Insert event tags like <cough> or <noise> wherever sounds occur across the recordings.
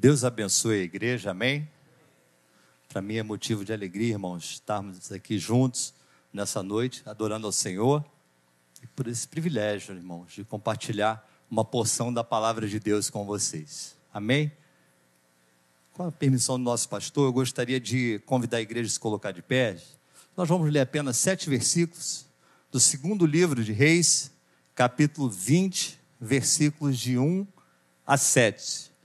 Deus abençoe a igreja, amém? Para mim é motivo de alegria, irmãos, estarmos aqui juntos nessa noite, adorando ao Senhor, e por esse privilégio, irmãos, de compartilhar uma porção da palavra de Deus com vocês, amém? Com a permissão do nosso pastor, eu gostaria de convidar a igreja a se colocar de pé. Nós vamos ler apenas sete versículos do segundo livro de Reis, capítulo 20, versículos de 1 a 7.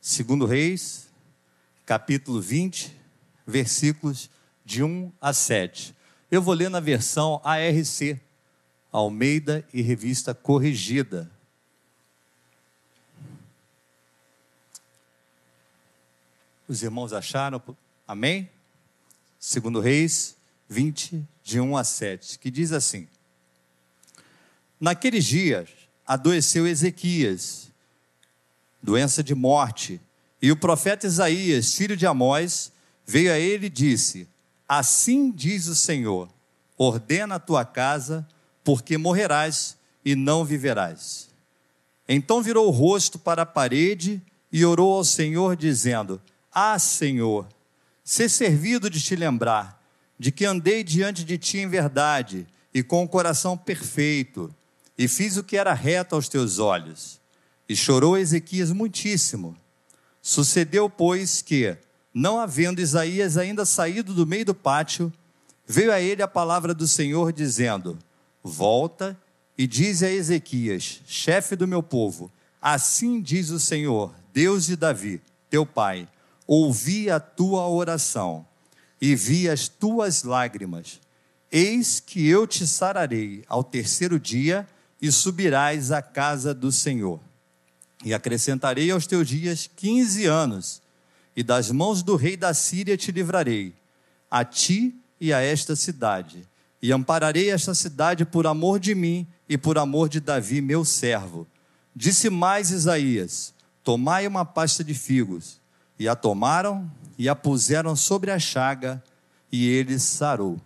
Segundo Reis, capítulo 20, versículos de 1 a 7. Eu vou ler na versão ARC, Almeida e Revista Corrigida. Os irmãos acharam? Amém? Segundo Reis 20, de 1 a 7, que diz assim: Naqueles dias adoeceu Ezequias, doença de morte, e o profeta Isaías, filho de Amós, veio a ele e disse: Assim diz o Senhor: ordena a tua casa, porque morrerás e não viverás. Então virou o rosto para a parede e orou ao Senhor, dizendo: Ah, Senhor, ser servido de te lembrar de que andei diante de ti em verdade e com o coração perfeito, e fiz o que era reto aos teus olhos. E chorou Ezequias muitíssimo. Sucedeu, pois, que, não havendo Isaías ainda saído do meio do pátio, veio a ele a palavra do Senhor, dizendo: Volta e dize a Ezequias, chefe do meu povo: Assim diz o Senhor, Deus de Davi, teu pai: Ouvi a tua oração e vi as tuas lágrimas. Eis que eu te sararei ao terceiro dia e subirás à casa do Senhor. E acrescentarei aos teus dias quinze anos, e das mãos do rei da Síria te livrarei, a ti e a esta cidade. E ampararei esta cidade por amor de mim e por amor de Davi, meu servo. Disse mais Isaías: Tomai uma pasta de figos. E a tomaram e a puseram sobre a chaga, e ele sarou.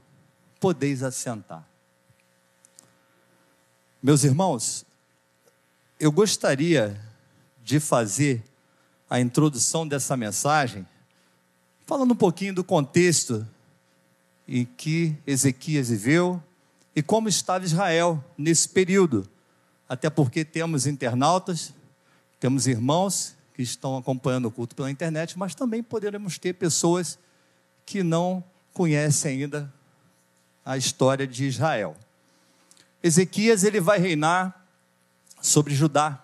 Podeis assentar. Meus irmãos, eu gostaria de fazer a introdução dessa mensagem falando um pouquinho do contexto em que Ezequias viveu e como estava Israel nesse período. Até porque temos internautas, temos irmãos que estão acompanhando o culto pela internet, mas também poderemos ter pessoas que não conhecem ainda a história de Israel. Ezequias ele vai reinar sobre Judá,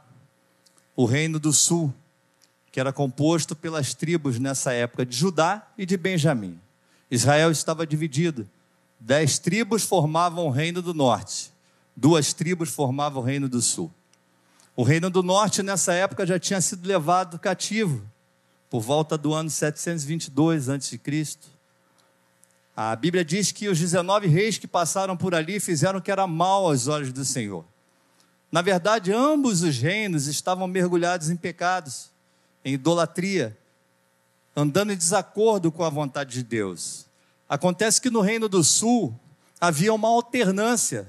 o reino do sul, que era composto pelas tribos nessa época de Judá e de Benjamim. Israel estava dividido. Dez tribos formavam o reino do norte, duas tribos formavam o reino do sul. O reino do norte, nessa época, já tinha sido levado cativo, por volta do ano 722 a.C. A Bíblia diz que os 19 reis que passaram por ali fizeram o que era mal aos olhos do Senhor. Na verdade, ambos os reinos estavam mergulhados em pecados, em idolatria, andando em desacordo com a vontade de Deus. Acontece que no reino do sul havia uma alternância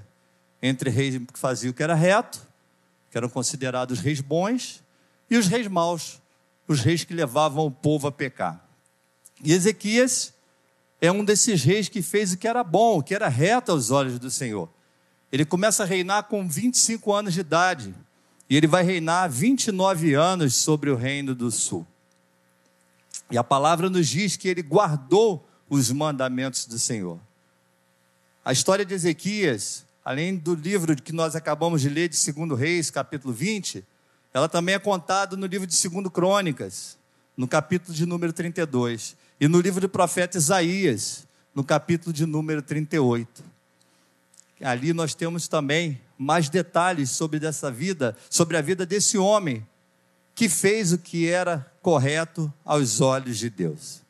entre reis que faziam o que era reto que eram considerados reis bons, e os reis maus, os reis que levavam o povo a pecar. E Ezequias é um desses reis que fez o que era bom, o que era reto aos olhos do Senhor. Ele começa a reinar com 25 anos de idade, e ele vai reinar 29 anos sobre o reino do sul. E a palavra nos diz que ele guardou os mandamentos do Senhor. A história de Ezequias além do livro que nós acabamos de ler de 2 Reis, capítulo 20, ela também é contada no livro de 2 Crônicas, no capítulo de número 32, e no livro do profeta Isaías, no capítulo de número 38. Ali nós temos também mais detalhes sobre dessa vida, sobre a vida desse homem que fez o que era correto aos olhos de Deus.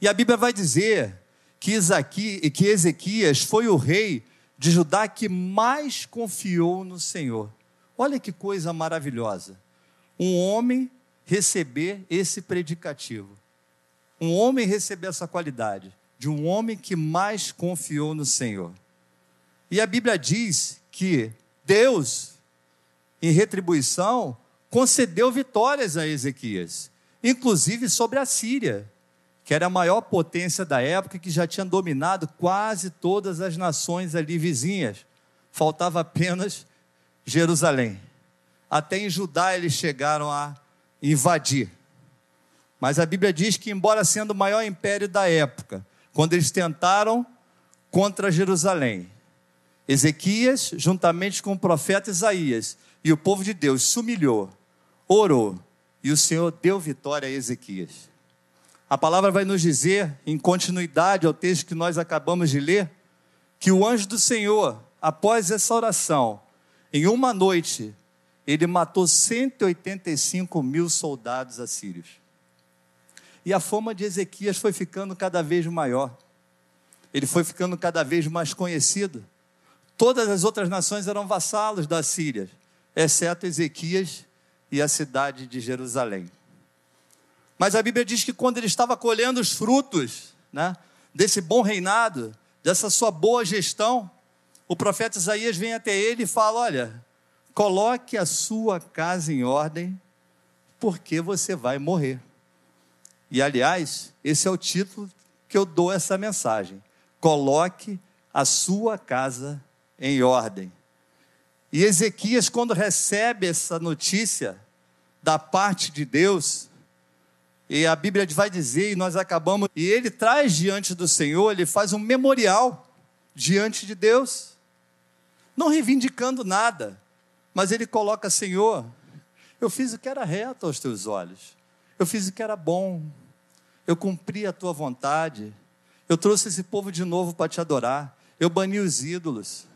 E a Bíblia vai dizer que, Ezequias foi o rei de Judá que mais confiou no Senhor. Olha que coisa maravilhosa. Um homem receber esse predicativo. Um homem receber essa qualidade de um homem que mais confiou no Senhor. E a Bíblia diz que Deus, em retribuição, concedeu vitórias a Ezequias. inclusive sobre a Síria, que era a maior potência da época, que já tinha dominado quase todas as nações ali vizinhas. Faltava apenas Jerusalém. Até em Judá eles chegaram a invadir. Mas a Bíblia diz que, embora sendo o maior império da época, quando eles tentaram contra Jerusalém, Ezequias, juntamente com o profeta Isaías e o povo de Deus, se humilhou, orou, e o Senhor deu vitória a Ezequias. A palavra vai nos dizer, em continuidade ao texto que nós acabamos de ler, que o anjo do Senhor, após essa oração, em uma noite, ele matou 185 mil soldados assírios. E a fama de Ezequias foi ficando cada vez maior. Ele foi ficando cada vez mais conhecido. Todas as outras nações eram vassalos da Síria, exceto Ezequias e a cidade de Jerusalém. Mas a Bíblia diz que quando ele estava colhendo os frutos né, desse bom reinado, dessa sua boa gestão, o profeta Isaías vem até ele e fala: Olha, coloque a sua casa em ordem, porque você vai morrer. E aliás, esse é o título que eu dou essa mensagem. Coloque a sua casa em ordem. E Ezequias, quando recebe essa notícia da parte de Deus, e a Bíblia vai dizer, e nós acabamos, e ele traz diante do Senhor, ele faz um memorial diante de Deus, não reivindicando nada, mas ele coloca: Senhor, eu fiz o que era reto aos teus olhos, eu fiz o que era bom, eu cumpri a tua vontade, eu trouxe esse povo de novo para te adorar, eu bani os ídolos,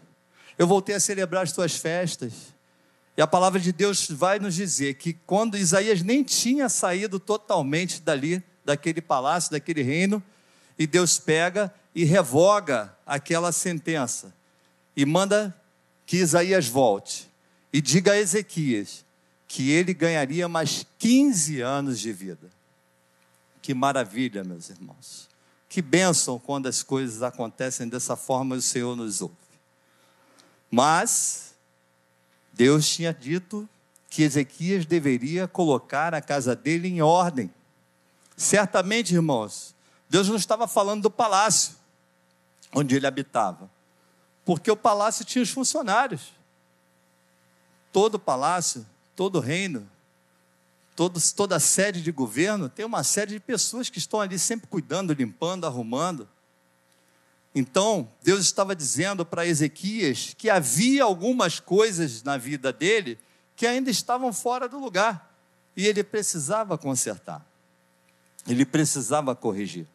eu voltei a celebrar as tuas festas. E a palavra de Deus vai nos dizer que quando Isaías nem tinha saído totalmente dali, daquele palácio, daquele reino, e Deus pega e revoga aquela sentença e manda que Isaías volte e diga a Ezequias que ele ganharia mais 15 anos de vida. Que maravilha, meus irmãos. Que bênção quando as coisas acontecem dessa forma e o Senhor nos ouve. Mas Deus tinha dito que Ezequias deveria colocar a casa dele em ordem. Certamente, irmãos, Deus não estava falando do palácio onde ele habitava, porque o palácio tinha os funcionários. Todo palácio, todo reino, todo, toda sede de governo tem uma série de pessoas que estão ali sempre cuidando, limpando, arrumando. Então, Deus estava dizendo para Ezequias que havia algumas coisas na vida dele que ainda estavam fora do lugar e ele precisava consertar, ele precisava corrigir.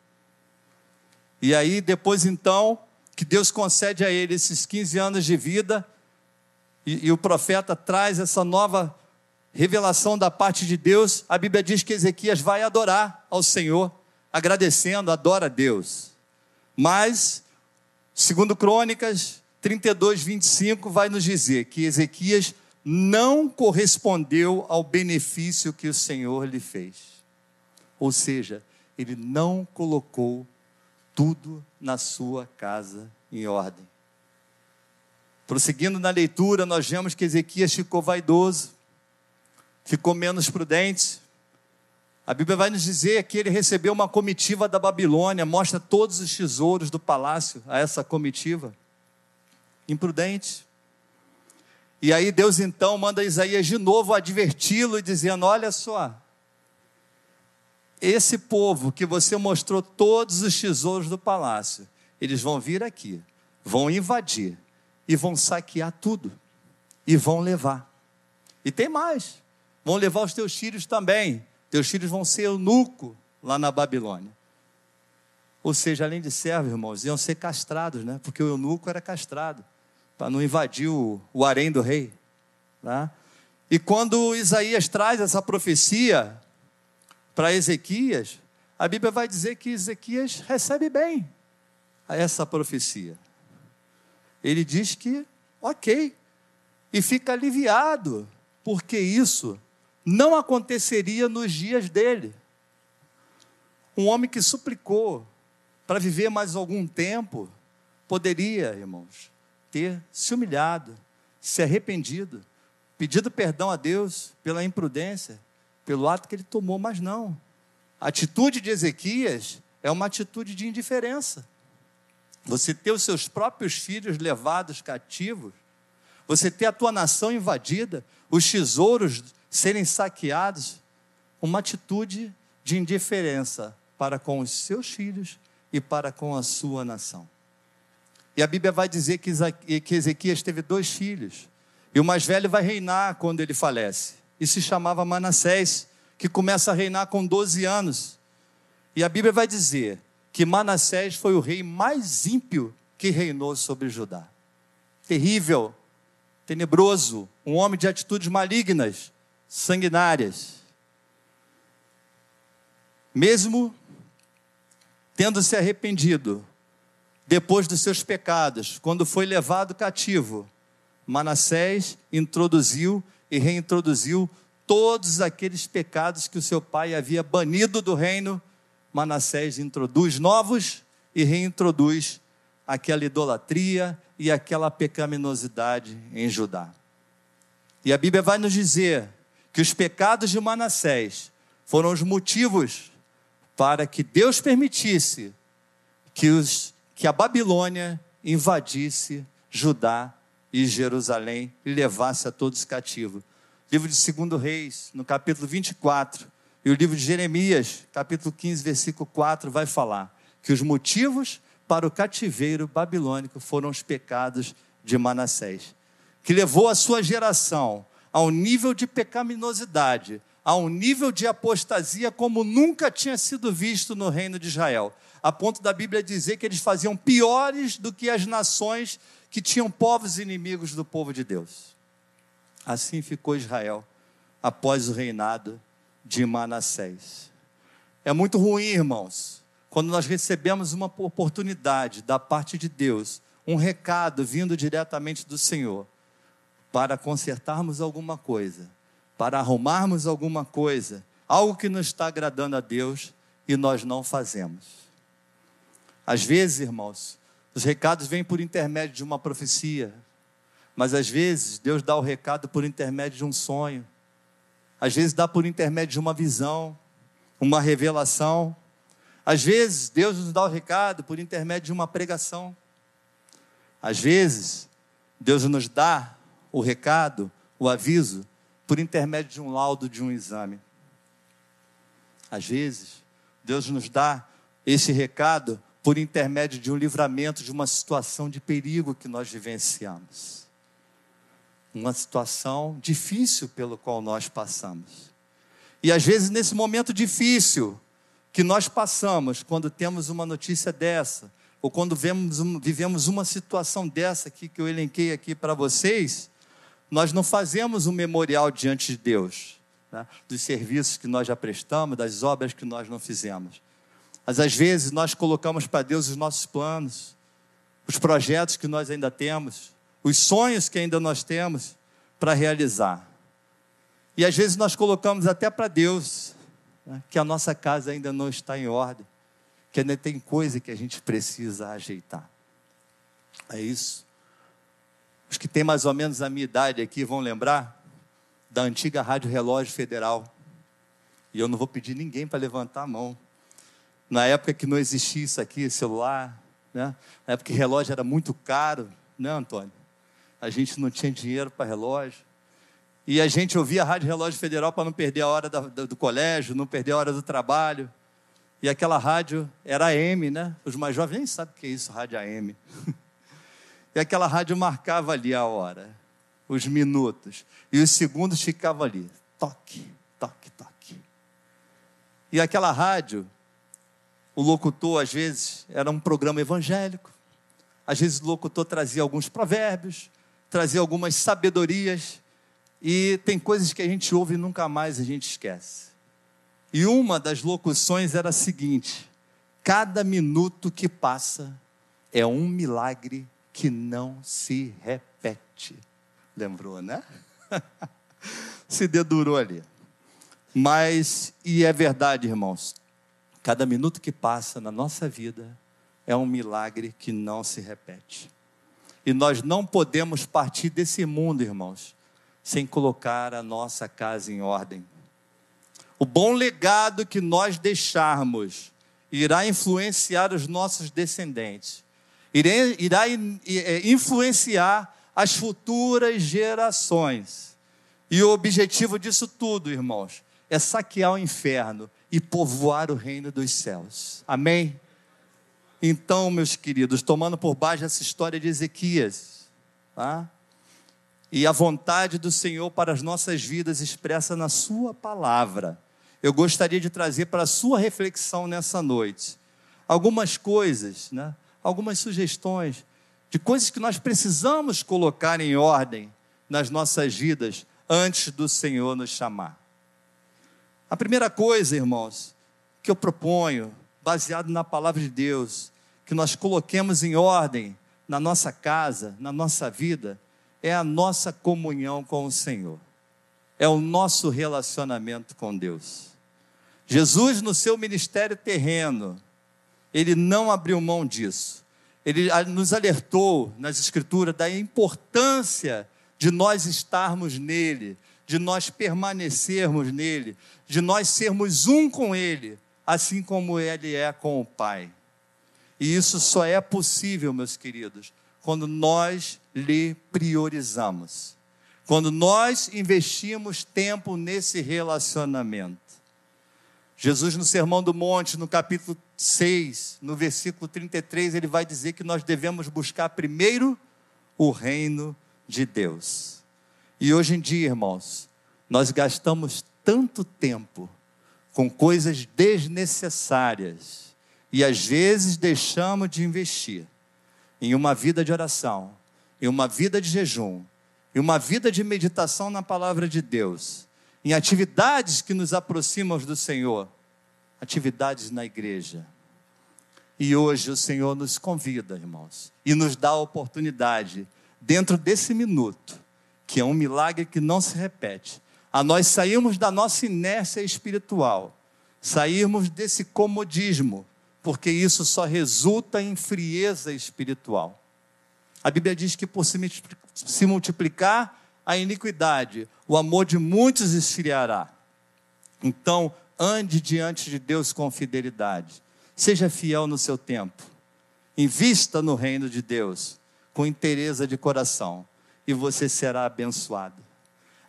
E aí, depois então, que Deus concede a ele esses 15 anos de vida, e, e o profeta traz essa nova revelação da parte de Deus, a Bíblia diz que Ezequias vai adorar ao Senhor, agradecendo, adora a Deus. Mas Segundo Crônicas 32, 25, vai nos dizer que Ezequias não correspondeu ao benefício que o Senhor lhe fez. Ou seja, ele não colocou tudo na sua casa em ordem. Prosseguindo na leitura, nós vemos que Ezequias ficou vaidoso, ficou menos prudente, a Bíblia vai nos dizer que ele recebeu uma comitiva da Babilônia, mostra todos os tesouros do palácio a essa comitiva. Imprudente. E aí Deus então manda Isaías de novo adverti-lo, dizendo: Olha só, esse povo que você mostrou todos os tesouros do palácio, eles vão vir aqui, vão invadir e vão saquear tudo e vão levar. E tem mais, vão levar os teus filhos também teus filhos vão ser eunuco lá na Babilônia. Ou seja, além de servos, irmãos, iam ser castrados, né? Porque o eunuco era castrado, para não invadir o, o harém do rei. Tá? E quando Isaías traz essa profecia para Ezequias, a Bíblia vai dizer que Ezequias recebe bem essa profecia. Ele diz que, ok, e fica aliviado, porque isso não aconteceria nos dias dele. Um homem que suplicou para viver mais algum tempo, poderia, irmãos, ter se humilhado, se arrependido, pedido perdão a Deus pela imprudência, pelo ato que ele tomou, mas não. A atitude de Ezequias é uma atitude de indiferença. Você ter os seus próprios filhos levados cativos, você ter a tua nação invadida, os tesouros serem saqueados, uma atitude de indiferença para com os seus filhos e para com a sua nação. E a Bíblia vai dizer que Ezequias teve dois filhos, e o mais velho vai reinar quando ele falece, e se chamava Manassés, que começa a reinar com 12 anos. E a Bíblia vai dizer que Manassés foi o rei mais ímpio que reinou sobre Judá. Terrível, tenebroso, um homem de atitudes malignas, sanguinárias. Mesmo tendo se arrependido, depois dos seus pecados, quando foi levado cativo, Manassés introduziu e reintroduziu todos aqueles pecados que o seu pai havia banido do reino. Manassés introduz novos e reintroduz aquela idolatria e aquela pecaminosidade em Judá. E a Bíblia vai nos dizer que os pecados de Manassés foram os motivos para que Deus permitisse que, os, que a Babilônia invadisse Judá e Jerusalém e levasse a todos cativos. Livro de 2 Reis, no capítulo 24, e o livro de Jeremias, capítulo 15, versículo 4, vai falar que os motivos para o cativeiro babilônico foram os pecados de Manassés, que levou a sua geração ao nível de pecaminosidade, a um nível de apostasia como nunca tinha sido visto no reino de Israel, a ponto da Bíblia dizer que eles faziam piores do que as nações que tinham povos inimigos do povo de Deus. Assim ficou Israel após o reinado de Manassés. É muito ruim, irmãos, quando nós recebemos uma oportunidade da parte de Deus, um recado vindo diretamente do Senhor, para consertarmos alguma coisa para arrumarmos alguma coisa, algo que não está agradando a Deus e nós não fazemos. Às vezes, irmãos, os recados vêm por intermédio de uma profecia, mas às vezes Deus dá o recado por intermédio de um sonho, às vezes dá por intermédio de uma visão, uma revelação, às vezes Deus nos dá o recado por intermédio de uma pregação, às vezes Deus nos dá o recado, o aviso, por intermédio de um laudo de um exame. Às vezes, Deus nos dá esse recado por intermédio de um livramento de uma situação de perigo que nós vivenciamos. Uma situação difícil pelo qual nós passamos. E às vezes, nesse momento difícil que nós passamos, quando temos uma notícia dessa, ou quando vemos, vivemos uma situação dessa aqui que eu elenquei aqui para vocês, nós não fazemos um memorial diante de Deus, né? dos serviços que nós já prestamos, das obras que nós não fizemos. Mas às vezes nós colocamos para Deus os nossos planos, os projetos que nós ainda temos, os sonhos que ainda nós temos para realizar. E às vezes nós colocamos até para Deus né, que a nossa casa ainda não está em ordem, que ainda tem coisa que a gente precisa ajeitar. É isso. Os que têm mais ou menos a minha idade aqui vão lembrar da antiga Rádio Relógio Federal. E eu não vou pedir ninguém para levantar a mão. Na época que não existia isso aqui, celular, né? na época que relógio era muito caro, né, Antônio? A gente não tinha dinheiro para relógio. E a gente ouvia a Rádio Relógio Federal para não perder a hora do, do colégio, não perder a hora do trabalho. E aquela rádio era AM, né? Os mais jovens nem sabem o que é isso, rádio AM. <laughs> E aquela rádio marcava ali a hora, os minutos. E os segundos ficavam ali. Toque, toque, toque. E aquela rádio, o locutor, às vezes, era um programa evangélico. Às vezes o locutor trazia alguns provérbios, trazia algumas sabedorias. E tem coisas que a gente ouve e nunca mais a gente esquece. E uma das locuções era a seguinte: cada minuto que passa é um milagre que não se repete. Lembrou, né? <laughs> se dedurou ali. Mas, e é verdade, irmãos, cada minuto que passa na nossa vida é um milagre que não se repete. E nós não podemos partir desse mundo, irmãos, sem colocar a nossa casa em ordem. O bom legado que nós deixarmos irá influenciar os nossos descendentes, irá é, influenciar as futuras gerações. E o objetivo disso tudo, irmãos, é saquear o inferno e povoar o reino dos céus. Amém? Então, meus queridos, tomando por base essa história de Ezequias, tá? e a vontade do Senhor para as nossas vidas expressa na Sua palavra, eu gostaria de trazer para a sua reflexão nessa noite algumas coisas, né? Algumas sugestões de coisas que nós precisamos colocar em ordem nas nossas vidas antes do Senhor nos chamar. A primeira coisa, irmãos, que eu proponho, baseado na palavra de Deus, que nós coloquemos em ordem na nossa casa, na nossa vida, é a nossa comunhão com o Senhor, é o nosso relacionamento com Deus. Jesus, no seu ministério terreno, ele não abriu mão disso. Ele nos alertou nas Escrituras da importância de nós estarmos nele, de nós permanecermos nele, de nós sermos um com ele, assim como ele é com o Pai. E isso só é possível, meus queridos, quando nós lhe priorizamos, quando nós investimos tempo nesse relacionamento. Jesus, no Sermão do Monte, no capítulo 6, no versículo 33, ele vai dizer que nós devemos buscar primeiro o reino de Deus. E hoje em dia, irmãos, nós gastamos tanto tempo com coisas desnecessárias e às vezes deixamos de investir em uma vida de oração, em uma vida de jejum, em uma vida de meditação na palavra de Deus, em atividades que nos aproximam do Senhor, atividades na igreja. E hoje o Senhor nos convida, irmãos, e nos dá a oportunidade, dentro desse minuto, que é um milagre que não se repete, a nós sairmos da nossa inércia espiritual, sairmos desse comodismo, porque isso só resulta em frieza espiritual. A Bíblia diz que por se multiplicar a iniquidade, o amor de muitos esfriará. Então, ande diante de Deus com fidelidade. Seja fiel no seu tempo. Invista no reino de Deus com interesse de coração e você será abençoado.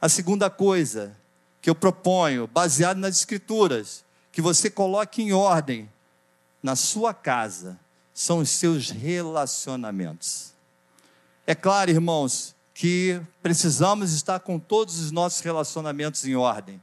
A segunda coisa que eu proponho, baseado nas Escrituras, que você coloque em ordem na sua casa, são os seus relacionamentos. É claro, irmãos, que precisamos estar com todos os nossos relacionamentos em ordem,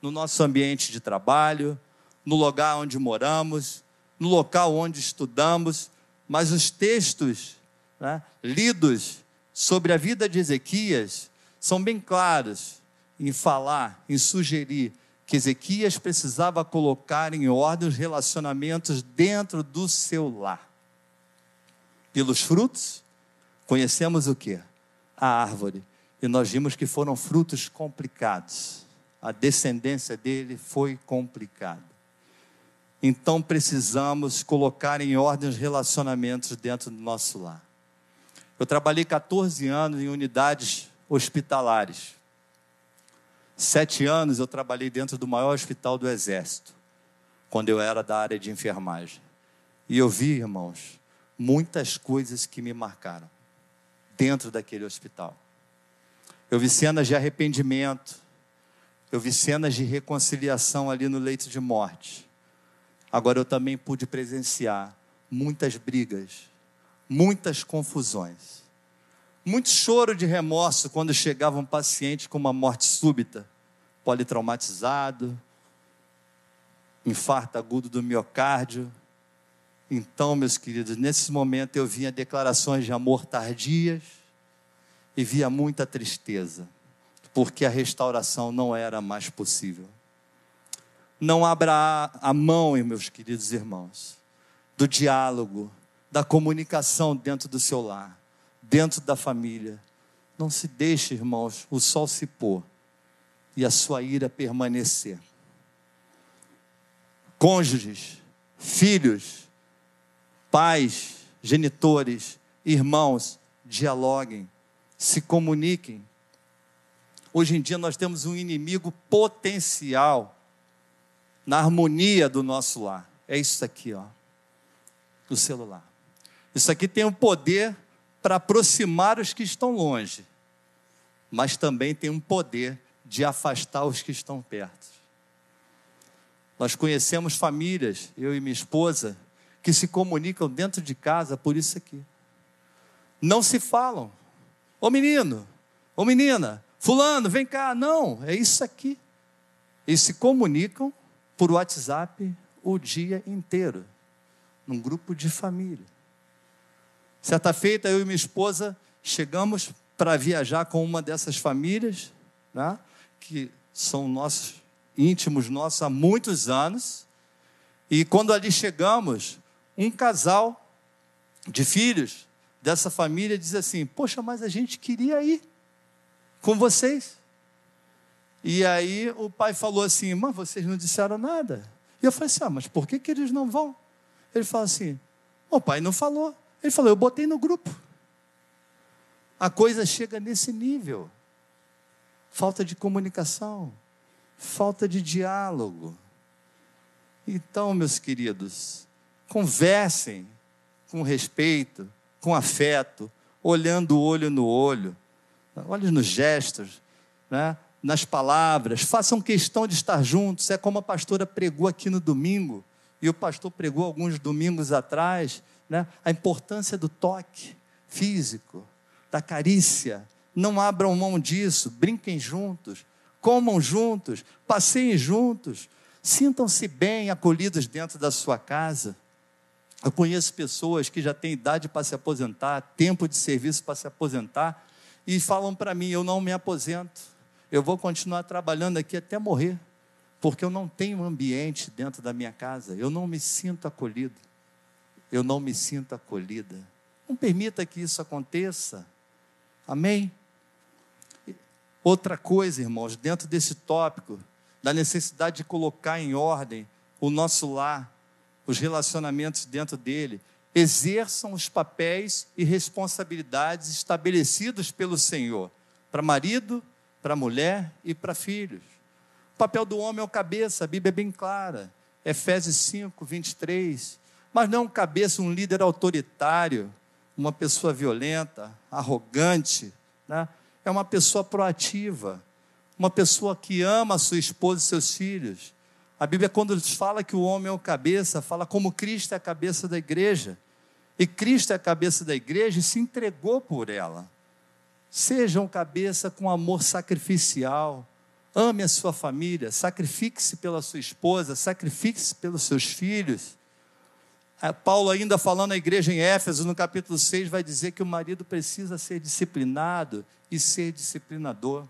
no nosso ambiente de trabalho, no lugar onde moramos, no local onde estudamos, mas os textos né, lidos sobre a vida de Ezequias são bem claros em falar, em sugerir que Ezequias precisava colocar em ordem os relacionamentos dentro do seu lar. Pelos frutos, conhecemos o que? A árvore. E nós vimos que foram frutos complicados. A descendência dele foi complicada. Então precisamos colocar em ordem os relacionamentos dentro do nosso lar. Eu trabalhei 14 anos em unidades hospitalares. Sete anos eu trabalhei dentro do maior hospital do Exército, quando eu era da área de enfermagem. E eu vi, irmãos, muitas coisas que me marcaram dentro daquele hospital. Eu vi cenas de arrependimento, eu vi cenas de reconciliação ali no leito de morte. Agora eu também pude presenciar muitas brigas, muitas confusões. Muito choro de remorso quando chegava um paciente com uma morte súbita, politraumatizado, infarto agudo do miocárdio. Então, meus queridos, nesse momento eu via declarações de amor tardias e via muita tristeza, porque a restauração não era mais possível. Não abra a mão, meus queridos irmãos, do diálogo, da comunicação dentro do seu lar, dentro da família. Não se deixe, irmãos, o sol se pôr e a sua ira permanecer. Cônjuges, filhos, pais, genitores, irmãos, dialoguem, se comuniquem. Hoje em dia nós temos um inimigo potencial na harmonia do nosso lar. É isso aqui, ó, do celular. Isso aqui tem o poder para aproximar os que estão longe, mas também tem um poder de afastar os que estão perto. Nós conhecemos famílias, eu e minha esposa, que se comunicam dentro de casa por isso aqui. Não se falam. Ô menino, ô menina, fulano, vem cá. Não, é isso aqui. Eles se comunicam por WhatsApp o dia inteiro, num grupo de família. Certa feita, eu e minha esposa chegamos para viajar com uma dessas famílias, né, que são nossos íntimos nossos há muitos anos. E quando ali chegamos, um casal de filhos dessa família diz assim: Poxa, mas a gente queria ir com vocês. E aí o pai falou assim: Mas vocês não disseram nada. E eu falei assim: Ah, mas por que, que eles não vão? Ele falou assim: O pai não falou. Ele falou: Eu botei no grupo. A coisa chega nesse nível. Falta de comunicação, falta de diálogo. Então, meus queridos, conversem com respeito, com afeto, olhando o olho no olho, olhe nos gestos, né? nas palavras, façam questão de estar juntos. É como a pastora pregou aqui no domingo, e o pastor pregou alguns domingos atrás né? a importância do toque físico, da carícia. Não abram mão disso, brinquem juntos, comam juntos, passeiem juntos, sintam-se bem acolhidos dentro da sua casa. Eu conheço pessoas que já têm idade para se aposentar, tempo de serviço para se aposentar, e falam para mim: eu não me aposento, eu vou continuar trabalhando aqui até morrer, porque eu não tenho ambiente dentro da minha casa, eu não me sinto acolhido eu não me sinto acolhida. Não permita que isso aconteça. Amém? Outra coisa, irmãos, dentro desse tópico, da necessidade de colocar em ordem o nosso lar, os relacionamentos dentro dele, exerçam os papéis e responsabilidades estabelecidos pelo Senhor para marido, para mulher e para filhos. O papel do homem é o cabeça, a Bíblia é bem clara. Efésios 5, 23 mas não cabeça, um líder autoritário, uma pessoa violenta, arrogante, né? é uma pessoa proativa, uma pessoa que ama a sua esposa e seus filhos. A Bíblia, quando fala que o homem é o cabeça, fala como Cristo é a cabeça da igreja. E Cristo é a cabeça da igreja e se entregou por ela. Seja um cabeça com amor sacrificial. Ame a sua família, sacrifique-se pela sua esposa, sacrifique-se pelos seus filhos. É, Paulo, ainda falando à igreja em Éfeso, no capítulo 6, vai dizer que o marido precisa ser disciplinado e ser disciplinador.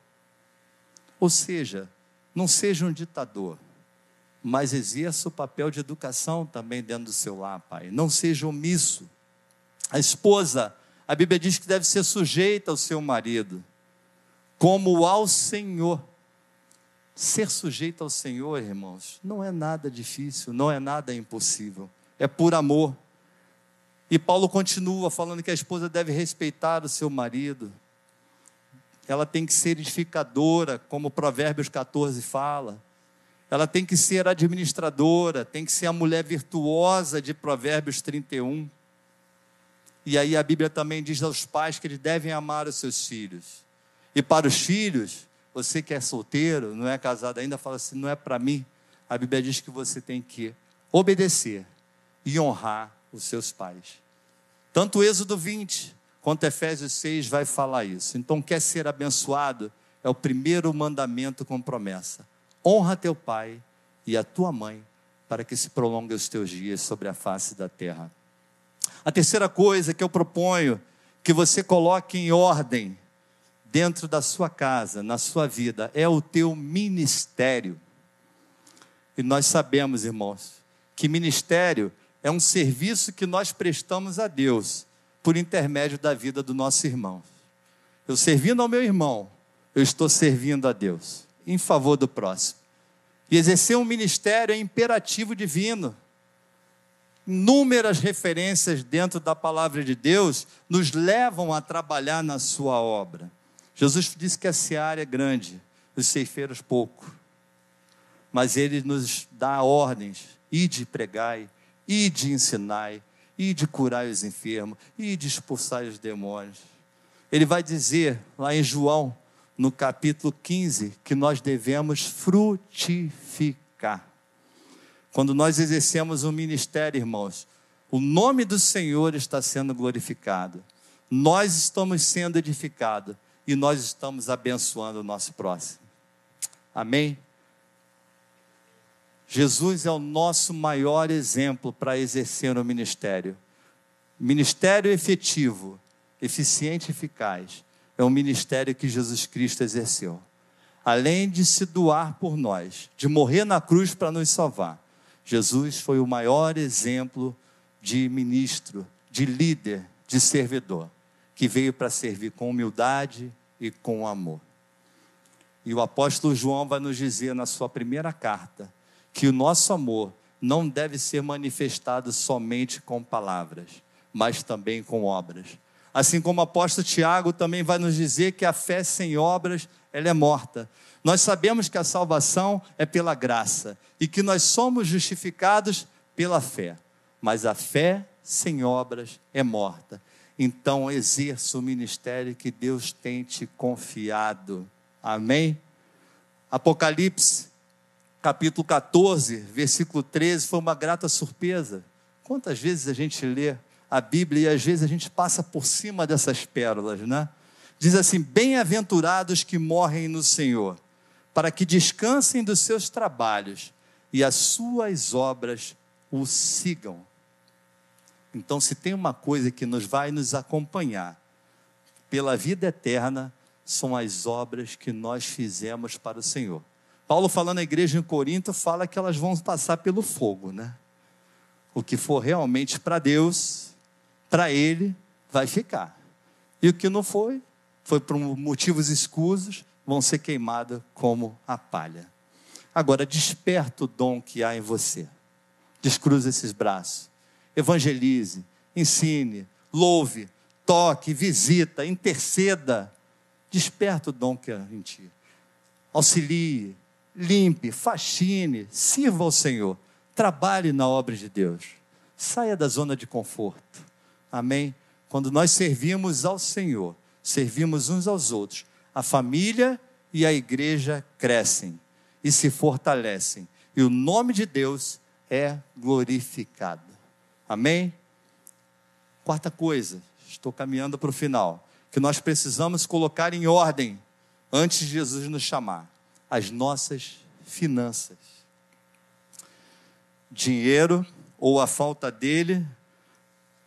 Ou seja, não seja um ditador, mas exerça o papel de educação também dentro do seu lar, pai. Não seja omisso. A esposa, a Bíblia diz que deve ser sujeita ao seu marido, como ao Senhor. Ser sujeito ao Senhor, irmãos, não é nada difícil, não é nada impossível é por amor. E Paulo continua falando que a esposa deve respeitar o seu marido. Ela tem que ser edificadora, como Provérbios 14 fala. Ela tem que ser administradora, tem que ser a mulher virtuosa de Provérbios 31. E aí a Bíblia também diz aos pais que eles devem amar os seus filhos. E para os filhos, você que é solteiro, não é casado ainda, fala assim: não é para mim. A Bíblia diz que você tem que obedecer e honrar os seus pais. Tanto o Êxodo 20 quanto Efésios 6 vai falar isso. Então, quer ser abençoado? É o primeiro mandamento com promessa. Honra teu pai e a tua mãe, para que se prolongue os teus dias sobre a face da terra. A terceira coisa que eu proponho que você coloque em ordem dentro da sua casa, na sua vida, é o teu ministério. E nós sabemos, irmãos, que ministério é um serviço que nós prestamos a Deus por intermédio da vida do nosso irmão. Eu servindo ao meu irmão, eu estou servindo a Deus em favor do próximo. E exercer um ministério é imperativo divino. Inúmeras referências dentro da palavra de Deus nos levam a trabalhar na sua obra. Jesus disse que a seara é grande, os ceifeiros pouco. mas ele nos dá ordens: ide pregai, ide ensinai, ide curai os enfermos, ide expulsai os demônios. Ele vai dizer lá em João, no capítulo 15, que nós devemos frutificar. Quando nós exercemos um ministério, irmãos, o nome do Senhor está sendo glorificado. Nós estamos sendo edificados e nós estamos abençoando o nosso próximo. Amém? Jesus é o nosso maior exemplo para exercer o ministério. Ministério efetivo, eficiente e eficaz, é o ministério que Jesus Cristo exerceu. Além de se doar por nós, de morrer na cruz para nos salvar, Jesus foi o maior exemplo de ministro, de líder, de servidor, que veio para servir com humildade e com amor. E o apóstolo João vai nos dizer na sua primeira carta que o nosso amor não deve ser manifestado somente com palavras, mas também com obras. Assim como o apóstolo Tiago também vai nos dizer que a fé sem obras, ela é morta. Nós sabemos que a salvação é pela graça e que nós somos justificados pela fé, mas a fé sem obras é morta. Então exerça o ministério que Deus tem te confiado. Amém? Apocalipse capítulo 14, versículo 13, foi uma grata surpresa. Quantas vezes a gente lê a Bíblia e às vezes a gente passa por cima dessas pérolas, né? Diz assim: Bem-aventurados que morrem no Senhor, para que descansem dos seus trabalhos e as suas obras o sigam. Então, se tem uma coisa que nos vai nos acompanhar pela vida eterna, são as obras que nós fizemos para o Senhor. Paulo, falando à igreja em Corinto, fala que elas vão passar pelo fogo, né? O que for realmente para Deus, para Ele, vai ficar. E o que não foi, foi por motivos escusos, vão ser queimadas como a palha. Agora, desperta o dom que há em você. Descruza esses braços. Evangelize, ensine, louve, toque, visita, interceda. Desperta o dom que há em ti. Auxilie, limpe, faxine, sirva ao Senhor, trabalhe na obra de Deus, saia da zona de conforto. Amém? Quando nós servimos ao Senhor, servimos uns aos outros, a família e a igreja crescem e se fortalecem, e o nome de Deus é glorificado. Amém? Quarta coisa, estou caminhando para o final, que nós precisamos colocar em ordem antes de Jesus nos chamar as nossas finanças. Dinheiro ou a falta dele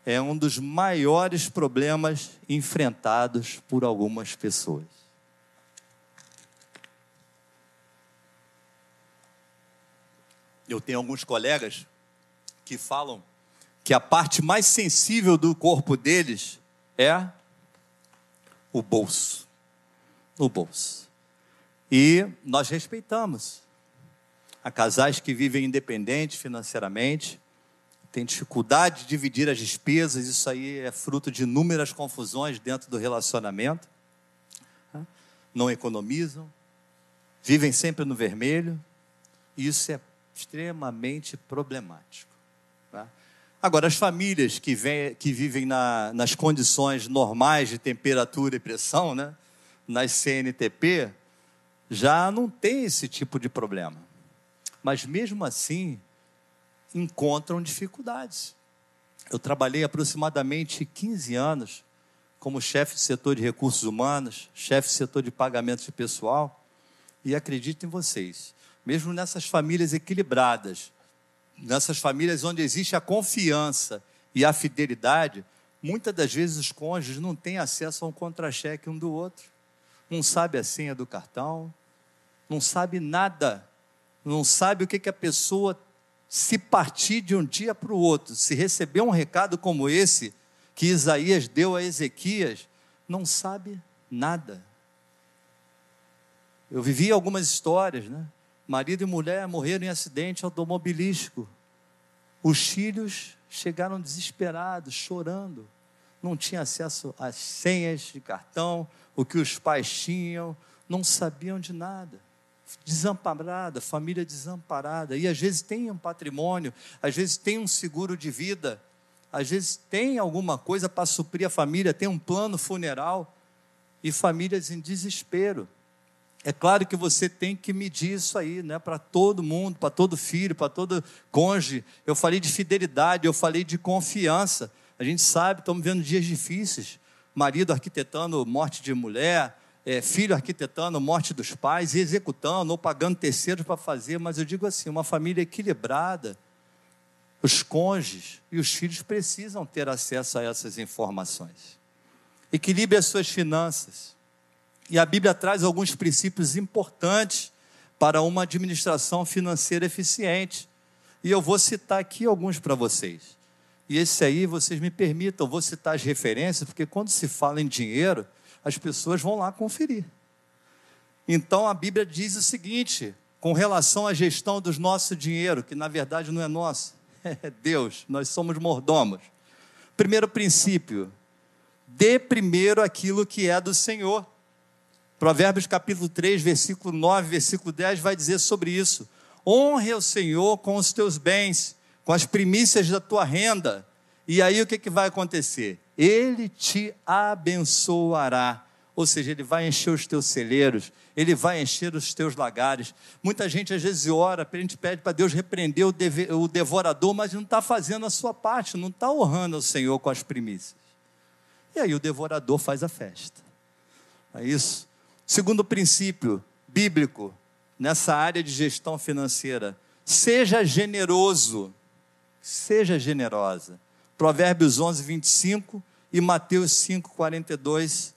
é um dos maiores problemas enfrentados por algumas pessoas. Eu tenho alguns colegas que falam que a parte mais sensível do corpo deles é o bolso. O bolso. E nós respeitamos. Há casais que vivem independente financeiramente, têm dificuldade de dividir as despesas, isso aí é fruto de inúmeras confusões dentro do relacionamento. Não economizam, vivem sempre no vermelho, e isso é extremamente problemático. Tá? Agora, as famílias que, vem, que vivem na, nas condições normais de temperatura e pressão, né, nas CNTP, já não tem esse tipo de problema. Mas mesmo assim, encontram dificuldades. Eu trabalhei aproximadamente 15 anos como chefe de setor de recursos humanos, chefe de setor de pagamentos de pessoal, e acredito em vocês, mesmo nessas famílias equilibradas, nessas famílias onde existe a confiança e a fidelidade, muitas das vezes os cônjuges não têm acesso a um contra-cheque um do outro não sabe a senha do cartão, não sabe nada, não sabe o que, que a pessoa, se partir de um dia para o outro, se receber um recado como esse, que Isaías deu a Ezequias, não sabe nada. Eu vivi algumas histórias, né? Marido e mulher morreram em acidente automobilístico. Os filhos chegaram desesperados, chorando. Não tinha acesso às senhas de cartão, o que os pais tinham, não sabiam de nada. Desamparada, família desamparada. E às vezes tem um patrimônio, às vezes tem um seguro de vida, às vezes tem alguma coisa para suprir a família, tem um plano funeral e famílias em desespero. É claro que você tem que medir isso aí, né, para todo mundo, para todo filho, para todo cônjuge. Eu falei de fidelidade, eu falei de confiança. A gente sabe, estamos vendo dias difíceis. Marido arquitetando morte de mulher, é, filho arquitetando morte dos pais, executando ou pagando terceiros para fazer. Mas eu digo assim, uma família equilibrada, os cônjuges e os filhos precisam ter acesso a essas informações. Equilibre as suas finanças e a Bíblia traz alguns princípios importantes para uma administração financeira eficiente. E eu vou citar aqui alguns para vocês. E esse aí, vocês me permitam, eu vou citar as referências, porque quando se fala em dinheiro, as pessoas vão lá conferir. Então a Bíblia diz o seguinte, com relação à gestão do nosso dinheiro, que na verdade não é nosso, <laughs> é Deus, nós somos mordomos. Primeiro princípio: dê primeiro aquilo que é do Senhor. Provérbios capítulo 3, versículo 9, versículo 10 vai dizer sobre isso. Honre o Senhor com os teus bens, com as primícias da tua renda. E aí o que, que vai acontecer? Ele te abençoará. Ou seja, ele vai encher os teus celeiros, ele vai encher os teus lagares. Muita gente às vezes ora, a gente pede para Deus repreender o devorador, mas não está fazendo a sua parte, não está honrando o Senhor com as primícias. E aí o devorador faz a festa. É isso? Segundo princípio bíblico nessa área de gestão financeira, seja generoso, seja generosa. Provérbios 11, 25 e Mateus 5, 42.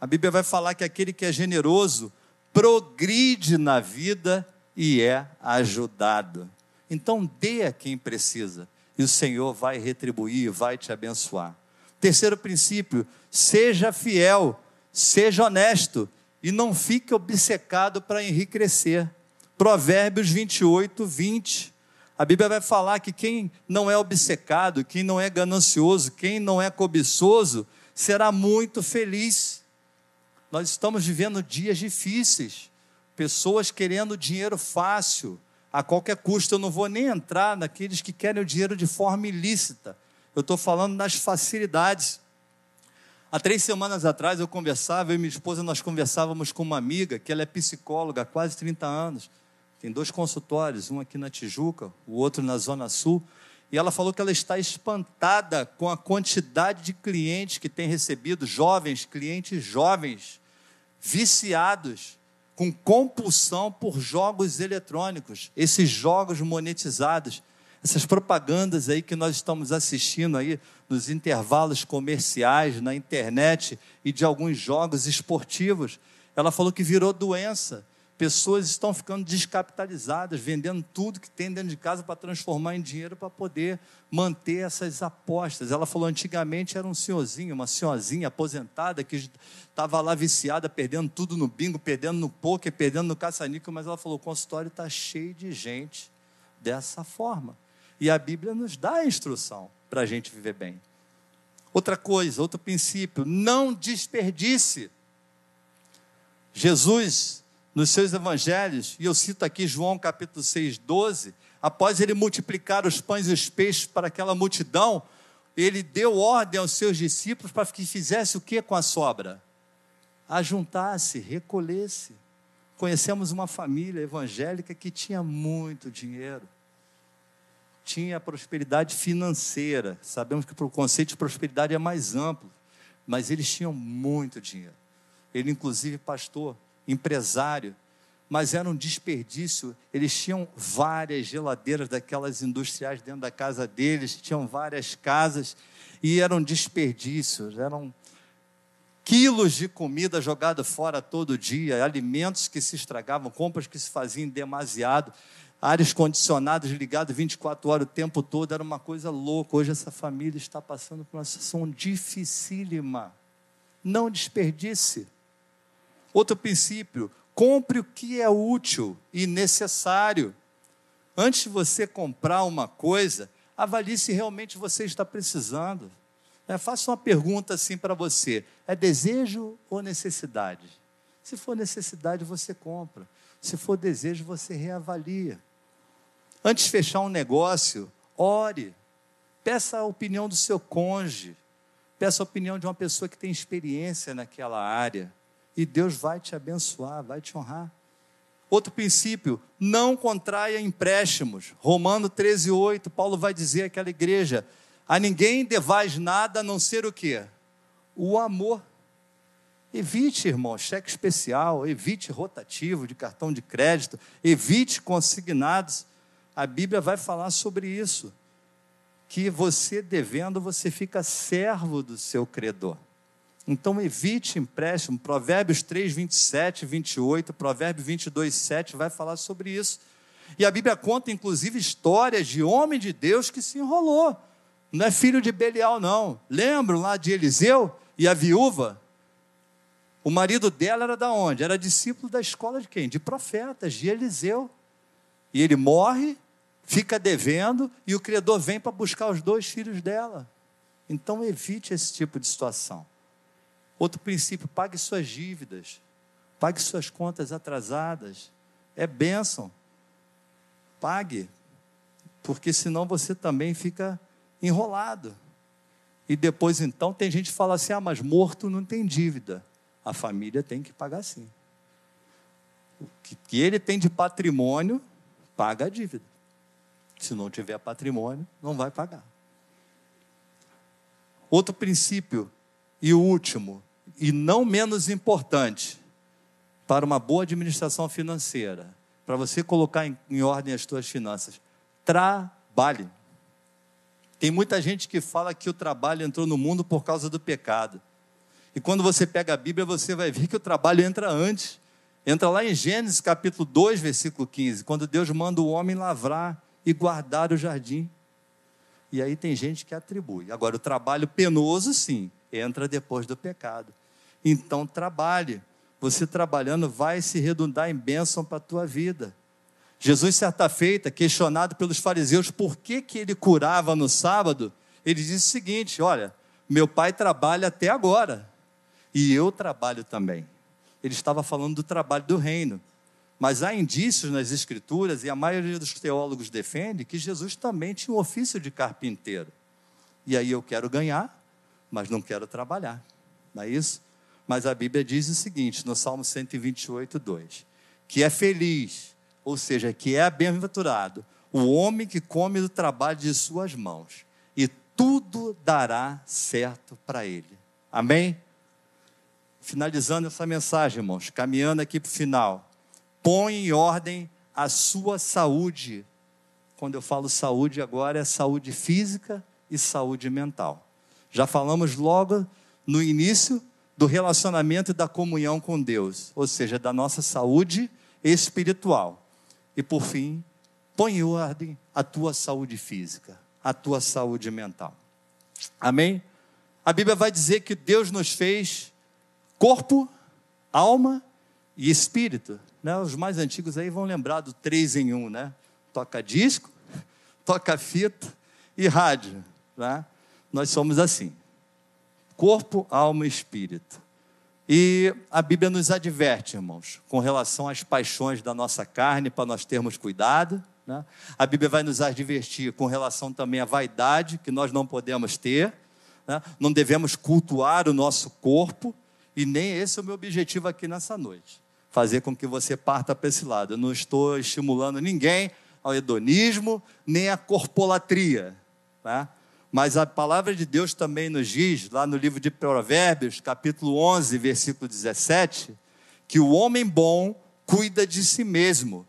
A Bíblia vai falar que aquele que é generoso progride na vida e é ajudado. Então dê a quem precisa e o Senhor vai retribuir, vai te abençoar. Terceiro princípio, seja fiel, seja honesto e não fique obcecado para enriquecer. Provérbios 28, 20. A Bíblia vai falar que quem não é obcecado, quem não é ganancioso, quem não é cobiçoso, será muito feliz. Nós estamos vivendo dias difíceis, pessoas querendo dinheiro fácil, a qualquer custo. Eu não vou nem entrar naqueles que querem o dinheiro de forma ilícita. Eu estou falando das facilidades. Há três semanas atrás eu conversava, eu e minha esposa, nós conversávamos com uma amiga, que ela é psicóloga há quase 30 anos. Tem dois consultórios, um aqui na Tijuca, o outro na Zona Sul. E ela falou que ela está espantada com a quantidade de clientes que tem recebido, jovens, clientes jovens, viciados, com compulsão por jogos eletrônicos, esses jogos monetizados essas propagandas aí que nós estamos assistindo aí nos intervalos comerciais, na internet e de alguns jogos esportivos, ela falou que virou doença. Pessoas estão ficando descapitalizadas, vendendo tudo que tem dentro de casa para transformar em dinheiro para poder manter essas apostas. Ela falou antigamente era um senhorzinho, uma senhorzinha aposentada que estava lá viciada, perdendo tudo no bingo, perdendo no poker, perdendo no caça-níquel, mas ela falou: o consultório está cheio de gente dessa forma. E a Bíblia nos dá a instrução para a gente viver bem. Outra coisa, outro princípio, não desperdice. Jesus, nos seus evangelhos, e eu cito aqui João capítulo 6, 12, após ele multiplicar os pães e os peixes para aquela multidão, ele deu ordem aos seus discípulos para que fizesse o que com a sobra? Ajuntasse, recolhesse. Conhecemos uma família evangélica que tinha muito dinheiro tinha prosperidade financeira. Sabemos que o conceito de prosperidade é mais amplo, mas eles tinham muito dinheiro. Ele, inclusive, pastor, empresário, mas era um desperdício. Eles tinham várias geladeiras daquelas industriais dentro da casa deles, tinham várias casas e eram desperdícios, eram quilos de comida jogada fora todo dia, alimentos que se estragavam, compras que se faziam demasiado áreas condicionadas ligadas 24 horas o tempo todo, era uma coisa louca. Hoje essa família está passando por uma situação dificílima. Não desperdice. Outro princípio, compre o que é útil e necessário. Antes de você comprar uma coisa, avalie se realmente você está precisando. É, faça uma pergunta assim para você: é desejo ou necessidade? Se for necessidade, você compra. Se for desejo, você reavalia. Antes de fechar um negócio, ore. Peça a opinião do seu cônjuge. Peça a opinião de uma pessoa que tem experiência naquela área. E Deus vai te abençoar, vai te honrar. Outro princípio, não contraia empréstimos. Romano 13, 8, Paulo vai dizer àquela igreja: a ninguém devais nada a não ser o quê? O amor. Evite, irmão, cheque especial, evite rotativo de cartão de crédito, evite consignados. A Bíblia vai falar sobre isso. Que você devendo, você fica servo do seu credor. Então evite empréstimo. Provérbios 3, 27, 28, Provérbios 22, 7 vai falar sobre isso. E a Bíblia conta, inclusive, histórias de homem de Deus que se enrolou. Não é filho de Belial, não. Lembram lá de Eliseu e a viúva? O marido dela era da onde? Era discípulo da escola de quem? De profetas, de Eliseu. E ele morre, fica devendo, e o credor vem para buscar os dois filhos dela. Então evite esse tipo de situação. Outro princípio, pague suas dívidas, pague suas contas atrasadas. É bênção. Pague, porque senão você também fica enrolado. E depois então tem gente que fala assim: ah, mas morto não tem dívida a família tem que pagar sim. O que ele tem de patrimônio, paga a dívida. Se não tiver patrimônio, não vai pagar. Outro princípio, e o último, e não menos importante, para uma boa administração financeira, para você colocar em, em ordem as suas finanças, trabalhe. Tem muita gente que fala que o trabalho entrou no mundo por causa do pecado. E quando você pega a Bíblia, você vai ver que o trabalho entra antes. Entra lá em Gênesis capítulo 2, versículo 15, quando Deus manda o homem lavrar e guardar o jardim. E aí tem gente que atribui. Agora, o trabalho penoso, sim, entra depois do pecado. Então, trabalhe. Você trabalhando vai se redundar em bênção para a tua vida. Jesus, certa feita, questionado pelos fariseus por que, que ele curava no sábado, ele disse o seguinte: Olha, meu pai trabalha até agora, e eu trabalho também. Ele estava falando do trabalho do reino. Mas há indícios nas Escrituras, e a maioria dos teólogos defende, que Jesus também tinha um ofício de carpinteiro. E aí eu quero ganhar, mas não quero trabalhar. Não é isso? Mas a Bíblia diz o seguinte, no Salmo 128, 2: que é feliz, ou seja, que é bem-aventurado, o homem que come do trabalho de suas mãos, e tudo dará certo para ele. Amém? finalizando essa mensagem, irmãos, caminhando aqui para o final. Põe em ordem a sua saúde. Quando eu falo saúde agora, é saúde física e saúde mental. Já falamos logo no início do relacionamento e da comunhão com Deus, ou seja, da nossa saúde espiritual. E por fim, põe em ordem a tua saúde física, a tua saúde mental. Amém? A Bíblia vai dizer que Deus nos fez corpo, alma e espírito. Né? Os mais antigos aí vão lembrar do três em um, né? Toca disco, <laughs> toca fita e rádio. Né? Nós somos assim: corpo, alma e espírito. E a Bíblia nos adverte, irmãos, com relação às paixões da nossa carne, para nós termos cuidado. Né? A Bíblia vai nos advertir com relação também à vaidade, que nós não podemos ter. Né? Não devemos cultuar o nosso corpo, e nem esse é o meu objetivo aqui nessa noite. Fazer com que você parta para esse lado. Eu não estou estimulando ninguém ao hedonismo, nem à corpolatria. Tá? Mas a palavra de Deus também nos diz, lá no livro de Provérbios, capítulo 11, versículo 17, que o homem bom cuida de si mesmo,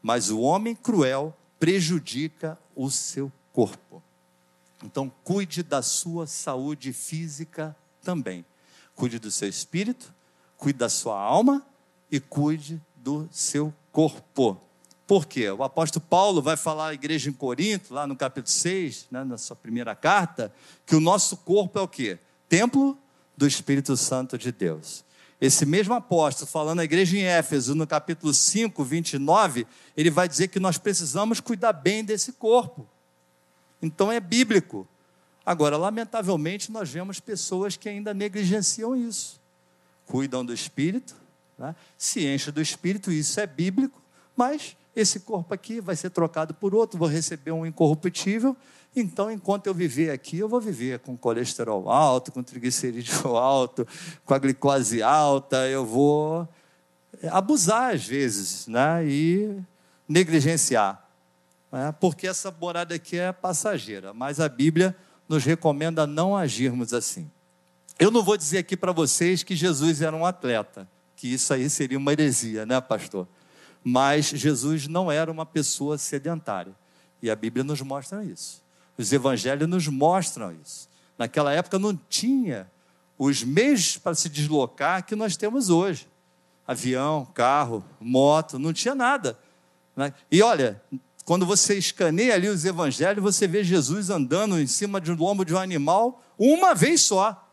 mas o homem cruel prejudica o seu corpo. Então, cuide da sua saúde física também. Cuide do seu espírito, cuide da sua alma e cuide do seu corpo. Por quê? O apóstolo Paulo vai falar à igreja em Corinto, lá no capítulo 6, né, na sua primeira carta, que o nosso corpo é o quê? Templo do Espírito Santo de Deus. Esse mesmo apóstolo, falando à igreja em Éfeso, no capítulo 5, 29, ele vai dizer que nós precisamos cuidar bem desse corpo. Então é bíblico. Agora, lamentavelmente, nós vemos pessoas que ainda negligenciam isso. Cuidam do espírito, né? se enche do Espírito, isso é bíblico, mas esse corpo aqui vai ser trocado por outro, vou receber um incorruptível. Então, enquanto eu viver aqui, eu vou viver com colesterol alto, com triglicerídeo <laughs> alto, com a glicose alta, eu vou abusar às vezes, né? E negligenciar, né? porque essa morada aqui é passageira. Mas a Bíblia nos recomenda não agirmos assim. Eu não vou dizer aqui para vocês que Jesus era um atleta, que isso aí seria uma heresia, né, pastor? Mas Jesus não era uma pessoa sedentária. E a Bíblia nos mostra isso. Os evangelhos nos mostram isso. Naquela época não tinha os meios para se deslocar que nós temos hoje. Avião, carro, moto, não tinha nada. Né? E olha, quando você escaneia ali os evangelhos, você vê Jesus andando em cima de um lombo de um animal uma vez só,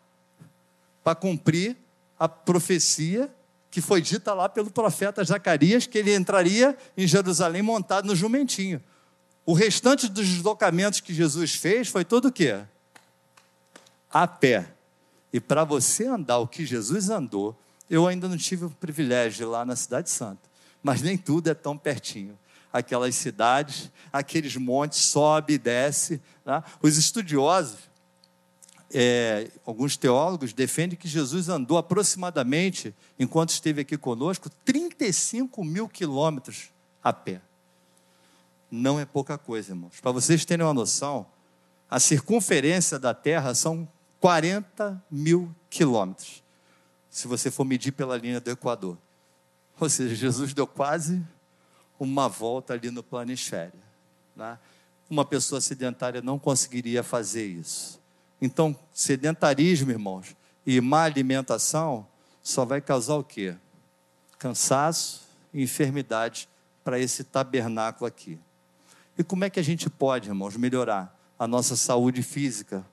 para cumprir a profecia que foi dita lá pelo profeta Zacarias, que ele entraria em Jerusalém montado no jumentinho. O restante dos deslocamentos que Jesus fez foi todo o quê? A pé. E para você andar o que Jesus andou, eu ainda não tive o privilégio de ir lá na Cidade Santa, mas nem tudo é tão pertinho aquelas cidades, aqueles montes, sobe e desce. Né? Os estudiosos, é, alguns teólogos, defendem que Jesus andou aproximadamente, enquanto esteve aqui conosco, 35 mil quilômetros a pé. Não é pouca coisa, irmãos. Para vocês terem uma noção, a circunferência da Terra são 40 mil quilômetros, se você for medir pela linha do Equador. Ou seja, Jesus deu quase uma volta ali no planisfério. Né? Uma pessoa sedentária não conseguiria fazer isso. Então, sedentarismo, irmãos, e má alimentação só vai causar o quê? Cansaço e enfermidade para esse tabernáculo aqui. E como é que a gente pode, irmãos, melhorar a nossa saúde física,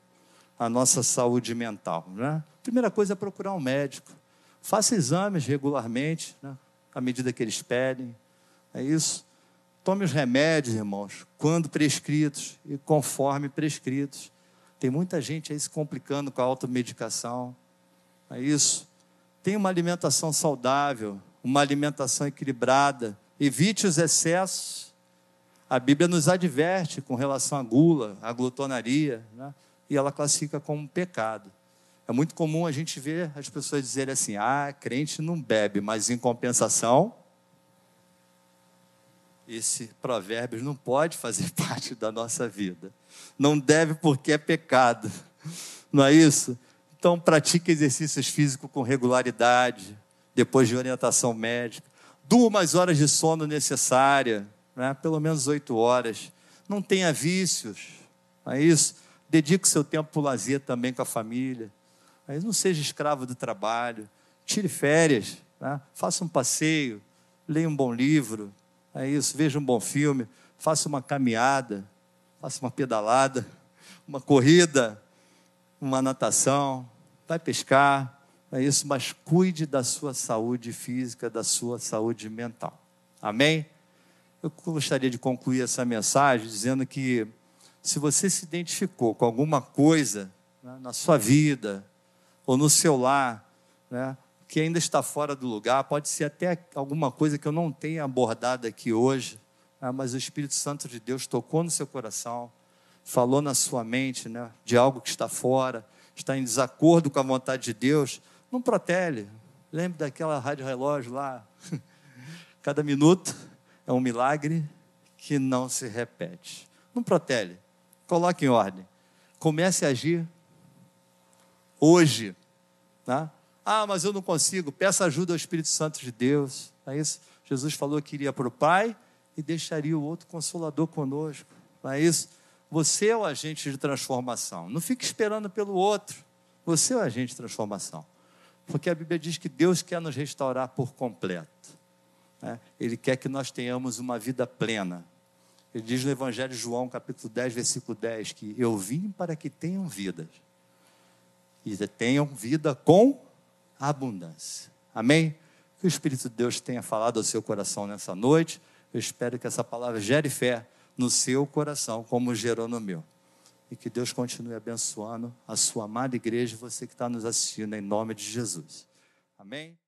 a nossa saúde mental? Né? Primeira coisa é procurar um médico. Faça exames regularmente, né? à medida que eles pedem. É isso? Tome os remédios, irmãos, quando prescritos e conforme prescritos. Tem muita gente aí se complicando com a automedicação. É isso? Tenha uma alimentação saudável, uma alimentação equilibrada. Evite os excessos. A Bíblia nos adverte com relação à gula, à glutonaria, né? e ela classifica como um pecado. É muito comum a gente ver as pessoas dizerem assim: ah, crente não bebe, mas em compensação esse provérbio não pode fazer <laughs> parte da nossa vida. Não deve porque é pecado. Não é isso? Então pratique exercícios físicos com regularidade, depois de orientação médica. Durma as horas de sono necessárias, né? pelo menos oito horas. Não tenha vícios, não é isso? Dedique seu tempo para o lazer também com a família. Mas não seja escravo do trabalho. Tire férias, né? faça um passeio, leia um bom livro, é isso, veja um bom filme, faça uma caminhada, faça uma pedalada, uma corrida, uma natação, vai pescar, é isso, mas cuide da sua saúde física, da sua saúde mental. Amém? Eu gostaria de concluir essa mensagem dizendo que se você se identificou com alguma coisa né, na sua vida ou no seu lar, né, que ainda está fora do lugar, pode ser até alguma coisa que eu não tenha abordado aqui hoje, né? mas o Espírito Santo de Deus tocou no seu coração, falou na sua mente né? de algo que está fora, está em desacordo com a vontade de Deus, não protele. Lembre daquela rádio relógio lá. <laughs> Cada minuto é um milagre que não se repete. Não protele. Coloque em ordem. Comece a agir hoje. Tá? Ah, mas eu não consigo. Peça ajuda ao Espírito Santo de Deus. Não é isso? Jesus falou que iria para o Pai e deixaria o outro consolador conosco. Não é isso? Você é o agente de transformação. Não fique esperando pelo outro. Você é o agente de transformação. Porque a Bíblia diz que Deus quer nos restaurar por completo. Né? Ele quer que nós tenhamos uma vida plena. Ele diz no Evangelho de João, capítulo 10, versículo 10, que eu vim para que tenham vida. E tenham vida com abundância. Amém? Que o Espírito de Deus tenha falado ao seu coração nessa noite. Eu espero que essa palavra gere fé no seu coração, como gerou no meu. E que Deus continue abençoando a sua amada igreja e você que está nos assistindo, em nome de Jesus. Amém?